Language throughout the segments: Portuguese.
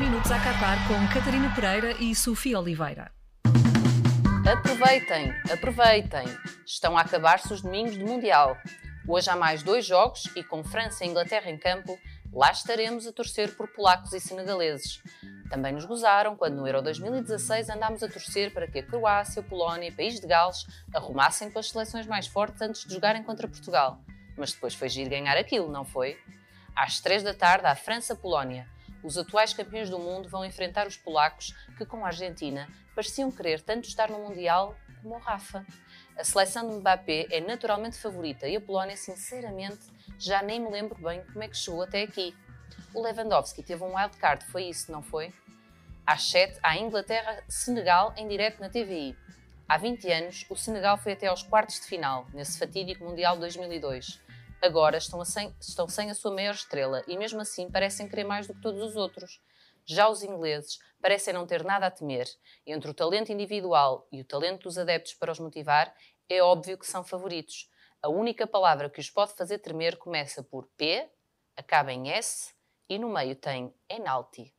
minutos a Qatar com Catarina Pereira e Sofia Oliveira. Aproveitem, aproveitem. Estão a acabar-se os domingos do Mundial. Hoje há mais dois jogos e com França e Inglaterra em campo, lá estaremos a torcer por polacos e senegaleses. Também nos gozaram quando no Euro 2016 andámos a torcer para que a Croácia, a Polónia e País de Gales arrumassem com as seleções mais fortes antes de jogarem contra Portugal. Mas depois foi giro ganhar aquilo, não foi? Às três da tarde, há França-Polónia. Os atuais campeões do mundo vão enfrentar os polacos, que com a Argentina pareciam querer tanto estar no Mundial como o Rafa. A seleção de Mbappé é naturalmente favorita e a Polónia, sinceramente, já nem me lembro bem como é que chegou até aqui. O Lewandowski teve um wildcard, foi isso, não foi? Às 7, há Inglaterra-Senegal em direto na TVI. Há 20 anos, o Senegal foi até aos quartos de final, nesse fatídico Mundial 2002 agora estão, sem, estão sem a sua maior estrela e, mesmo assim, parecem querer mais do que todos os outros. Já os ingleses parecem não ter nada a temer. Entre o talento individual e o talento dos adeptos para os motivar, é óbvio que são favoritos. A única palavra que os pode fazer tremer começa por P, acaba em S e no meio tem Enalti.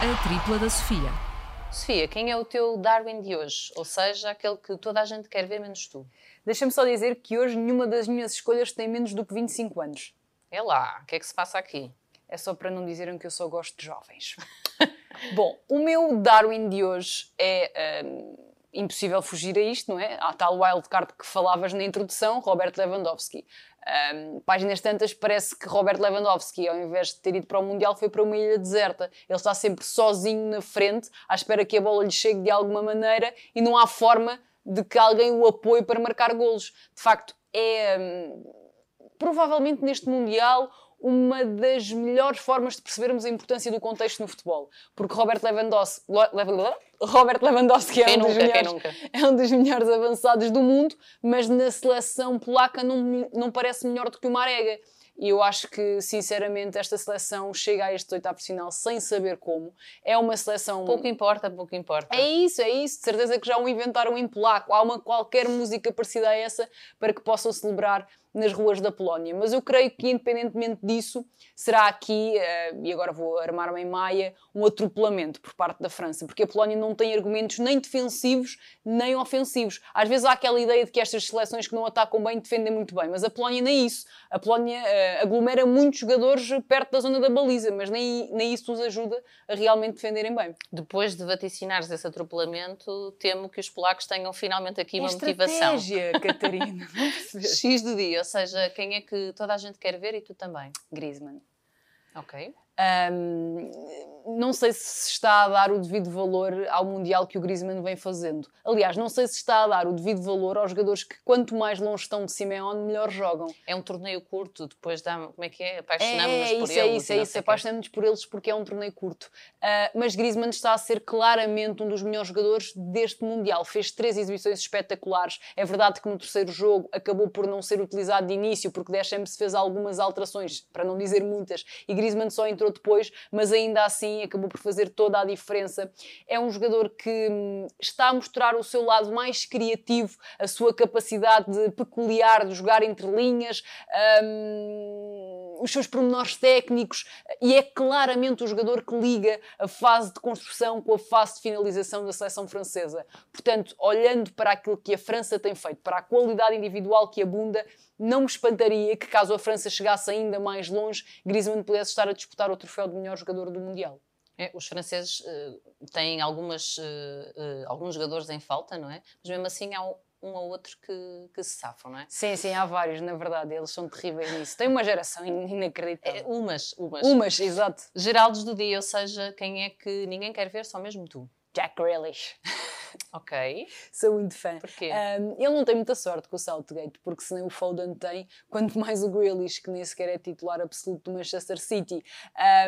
A tripla da Sofia. Sofia, quem é o teu Darwin de hoje? Ou seja, aquele que toda a gente quer ver menos tu. Deixa-me só dizer que hoje nenhuma das minhas escolhas tem menos do que 25 anos. É lá, o que é que se passa aqui? É só para não dizerem que eu só gosto de jovens. Bom, o meu Darwin de hoje é. Um, impossível fugir a isto, não é? Há tal wildcard que falavas na introdução, Robert Lewandowski. Um, páginas tantas, parece que Robert Lewandowski, ao invés de ter ido para o Mundial, foi para uma ilha deserta. Ele está sempre sozinho na frente, à espera que a bola lhe chegue de alguma maneira e não há forma de que alguém o apoie para marcar golos. De facto, é um, provavelmente neste Mundial uma das melhores formas de percebermos a importância do contexto no futebol. Porque Robert Lewandowski, Robert Lewandowski é um, nunca, melhores, é um, dos melhores, avançados do mundo, mas na seleção polaca não, não parece melhor do que o Marega. E eu acho que, sinceramente, esta seleção chega a este oitavo final sem saber como. É uma seleção. Pouco importa, pouco importa. É isso, é isso. De certeza que já o inventaram em polaco. Há uma qualquer música parecida a essa para que possam celebrar nas ruas da Polónia. Mas eu creio que, independentemente disso, será aqui, uh, e agora vou armar-me em maia, um atropelamento por parte da França, porque a Polónia não tem argumentos nem defensivos nem ofensivos. Às vezes há aquela ideia de que estas seleções que não atacam bem defendem muito bem, mas a Polónia nem isso. A Polónia uh, aglomera muitos jogadores perto da zona da baliza, mas nem, nem isso os ajuda a realmente defenderem bem. Depois de vaticinares esse atropelamento, temo que os polacos tenham finalmente aqui é uma motivação. Estratégia, Catarina. X do dia, ou seja, quem é que toda a gente quer ver e tu também? Griezmann. Ok. Um, não sei se está a dar o devido valor ao Mundial que o Griezmann vem fazendo. Aliás, não sei se está a dar o devido valor aos jogadores que, quanto mais longe estão de Simeone, melhor jogam. É um torneio curto, depois dá. Como é que é? Apaixonamos-nos é, por isso, eles. É isso, é isso. Apaixonamos-nos por eles porque é um torneio curto. Uh, mas Griezmann está a ser claramente um dos melhores jogadores deste Mundial. Fez três exibições espetaculares. É verdade que no terceiro jogo acabou por não ser utilizado de início, porque Deschamps fez algumas alterações, para não dizer muitas, e Griezmann só entrou depois, mas ainda assim acabou por fazer toda a diferença. É um jogador que hum, está a mostrar o seu lado mais criativo, a sua capacidade peculiar de jogar entre linhas, um, os seus pormenores técnicos, e é claramente o jogador que liga a fase de construção com a fase de finalização da seleção francesa. Portanto, olhando para aquilo que a França tem feito, para a qualidade individual que abunda, não me espantaria que, caso a França chegasse ainda mais longe, Griezmann pudesse estar a disputar o troféu de melhor jogador do Mundial. É, os franceses uh, têm algumas, uh, uh, alguns jogadores em falta, não é? Mas mesmo assim há um, um ou outro que, que, se safam, não é? Sim, sim, há vários, na verdade, eles são terríveis nisso. Tem uma geração inacreditável. É, umas, umas. Umas, exato. Geraldos do dia, ou seja, quem é que ninguém quer ver, só mesmo tu. Jack Grealish. Ok. Sou muito fã. Porquê? Um, ele não tem muita sorte com o Southgate, porque se nem o Foden tem, quanto mais o Grealish, que nem sequer é titular absoluto do Manchester City.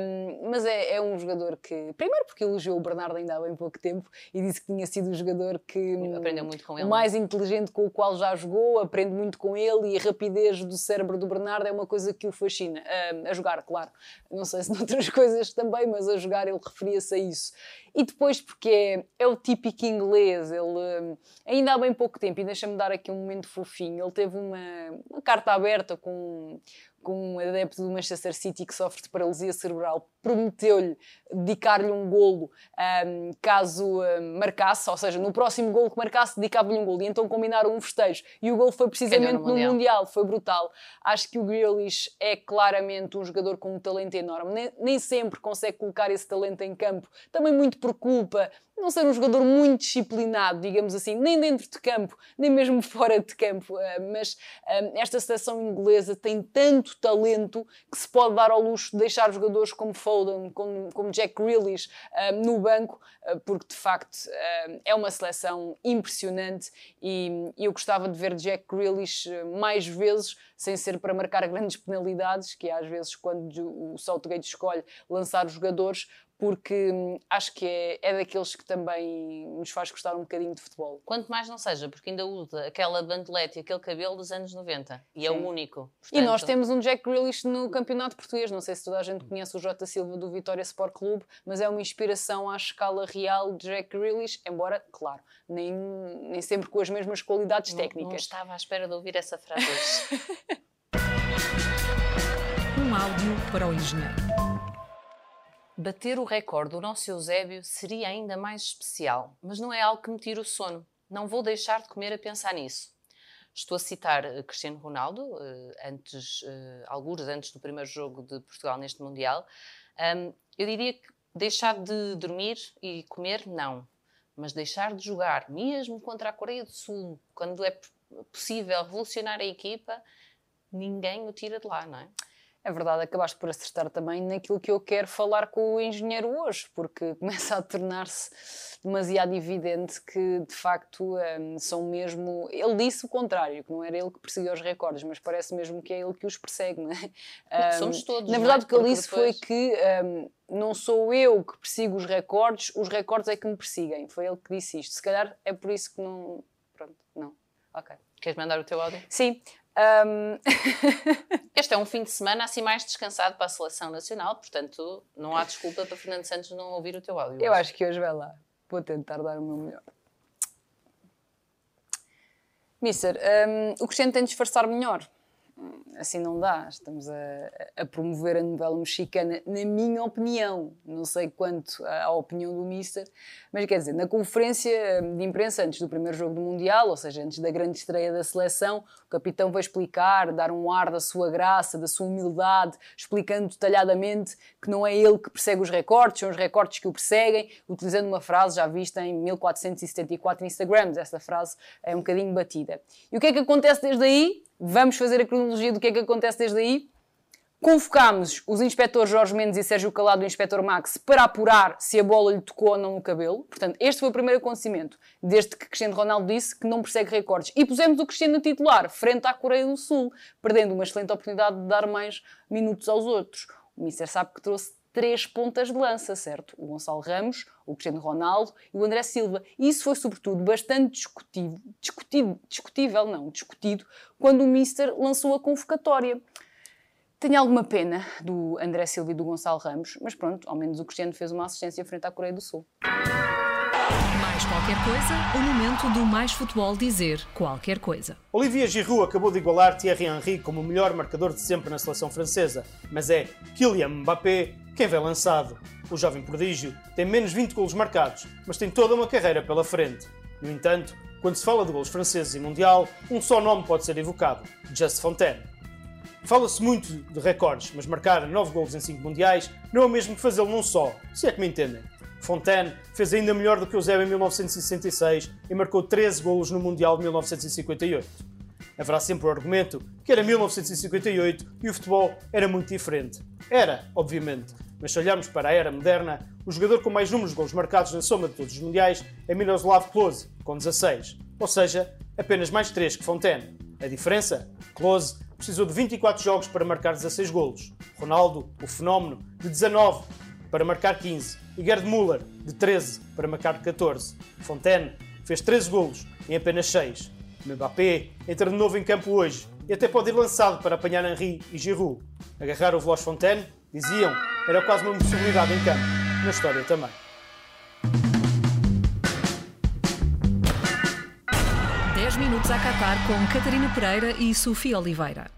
Um, mas é, é, um jogador que, primeiro porque elogiou o Bernardo ainda há bem pouco tempo e disse que tinha sido o jogador que aprendeu muito com ele. O mais inteligente com o qual já jogou, aprende muito com ele e a rapidez do cérebro do Bernardo é uma coisa que o fascina. Um, a jogar, claro. Não sei se noutras coisas também, mas a jogar ele referia-se a isso. E depois porque é, é o típico inglês, ele hum, ainda há bem pouco tempo, e deixa-me dar aqui um momento fofinho, ele teve uma, uma carta aberta com um adepto do Manchester City que sofre de paralisia cerebral, prometeu-lhe dedicar-lhe um golo um, caso um, marcasse, ou seja, no próximo golo que marcasse, dedicava-lhe um golo. E então combinaram um festejo. E o golo foi precisamente no, no mundial. mundial. foi brutal. Acho que o Grealish é claramente um jogador com um talento enorme. Nem, nem sempre consegue colocar esse talento em campo, também muito por culpa não ser um jogador muito disciplinado, digamos assim, nem dentro de campo, nem mesmo fora de campo. Ah, mas ah, esta seleção inglesa tem tanto talento que se pode dar ao luxo de deixar jogadores como Foden, como, Jack Grealish ah, no banco, porque de facto é uma seleção impressionante e eu gostava de ver Jack Grealish mais vezes, sem ser para marcar grandes penalidades, que é às vezes quando o Southgate escolhe lançar os jogadores, porque hum, acho que é, é daqueles que também nos faz gostar um bocadinho de futebol. Quanto mais não seja, porque ainda usa aquela bandelete e aquele cabelo dos anos 90 e Sim. é o único. Portanto... E nós temos um Jack Grealish no campeonato português. Não sei se toda a gente conhece o Jota Silva do Vitória Sport Clube, mas é uma inspiração à escala real de Jack Grealish, embora, claro, nem, nem sempre com as mesmas qualidades não, técnicas. Não estava à espera de ouvir essa frase hoje. um áudio para o engenheiro. Bater o recorde do nosso Eusébio seria ainda mais especial, mas não é algo que me tire o sono. Não vou deixar de comer a pensar nisso. Estou a citar uh, Cristiano Ronaldo, uh, antes, uh, alguns antes do primeiro jogo de Portugal neste Mundial. Eu diria que deixar de dormir e comer, não. Mas deixar de jogar, mesmo contra a Coreia do Sul, quando é possível revolucionar a equipa, ninguém o tira de lá, não é? É verdade, acabaste por acertar também naquilo que eu quero falar com o engenheiro hoje, porque começa a tornar-se demasiado evidente que, de facto, um, são mesmo. Ele disse o contrário, que não era ele que perseguiu os recordes, mas parece mesmo que é ele que os persegue, não é? Um, somos todos. Na é? verdade, é? o que ele disse depois... foi que um, não sou eu que persigo os recordes, os recordes é que me perseguem. Foi ele que disse isto. Se calhar é por isso que não. Pronto, não. Ok. Queres mandar o teu áudio? Sim. Um... este é um fim de semana assim mais descansado para a seleção nacional, portanto não há desculpa para Fernando Santos não ouvir o teu áudio. Eu acho que hoje vai lá. Vou tentar dar o meu melhor. Mister, um, o Cristiano tem de disfarçar melhor assim não dá. Estamos a, a, promover a novela mexicana, na minha opinião. Não sei quanto à opinião do Mister, mas quer dizer, na conferência de imprensa antes do primeiro jogo do Mundial, ou seja, antes da grande estreia da seleção, o capitão vai explicar, dar um ar da sua graça, da sua humildade, explicando detalhadamente que não é ele que persegue os recortes, são os recortes que o perseguem, utilizando uma frase já vista em 1474 Instagrams. Essa frase é um bocadinho batida. E o que é que acontece desde aí? Vamos fazer a cronologia do que é que acontece desde aí. Convocámos os inspectores Jorge Mendes e Sérgio Calado, o inspector Max, para apurar se a bola lhe tocou ou não no cabelo. Portanto, este foi o primeiro acontecimento, desde que Cristiano Ronaldo disse que não persegue recordes. E pusemos o Cristiano titular, frente à Coreia do Sul, perdendo uma excelente oportunidade de dar mais minutos aos outros. O Mister sabe que trouxe três pontas de lança, certo? O Gonçalo Ramos, o Cristiano Ronaldo e o André Silva. E isso foi, sobretudo, bastante discutido, discutido, discutível, não, discutido, quando o Mister lançou a convocatória. Tenho alguma pena do André Silva e do Gonçalo Ramos, mas pronto, ao menos o Cristiano fez uma assistência frente à Coreia do Sul. Mais qualquer coisa, o momento do Mais Futebol dizer qualquer coisa. Olivier Giroud acabou de igualar Thierry Henry como o melhor marcador de sempre na seleção francesa, mas é Kylian Mbappé quem vem lançado. O jovem prodígio tem menos 20 golos marcados, mas tem toda uma carreira pela frente. No entanto, quando se fala de golos franceses e mundial, um só nome pode ser evocado: Just Fontaine. Fala-se muito de recordes, mas marcar 9 golos em 5 mundiais não é o mesmo que fazê-lo num só, se é que me entendem. Fontaine fez ainda melhor do que o Zé em 1966 e marcou 13 golos no Mundial de 1958. Haverá sempre o argumento que era 1958 e o futebol era muito diferente. Era, obviamente, mas se olharmos para a era moderna, o jogador com mais números de gols marcados na soma de todos os mundiais é Miroslav Klose, com 16, ou seja, apenas mais 3 que Fontaine. A diferença? Klose precisou de 24 jogos para marcar 16 golos. Ronaldo, o fenómeno, de 19 para marcar 15. E Gerd Müller, de 13 para marcar 14. Fontaine fez 13 golos em apenas 6. Mbappé entra de novo em campo hoje e até pode ir lançado para apanhar Henry e Giroud. Agarrar o Veloz Fontaine, diziam, era quase uma possibilidade em campo, na história também. Dez minutos a Catar com Catarina Pereira e Sofia Oliveira.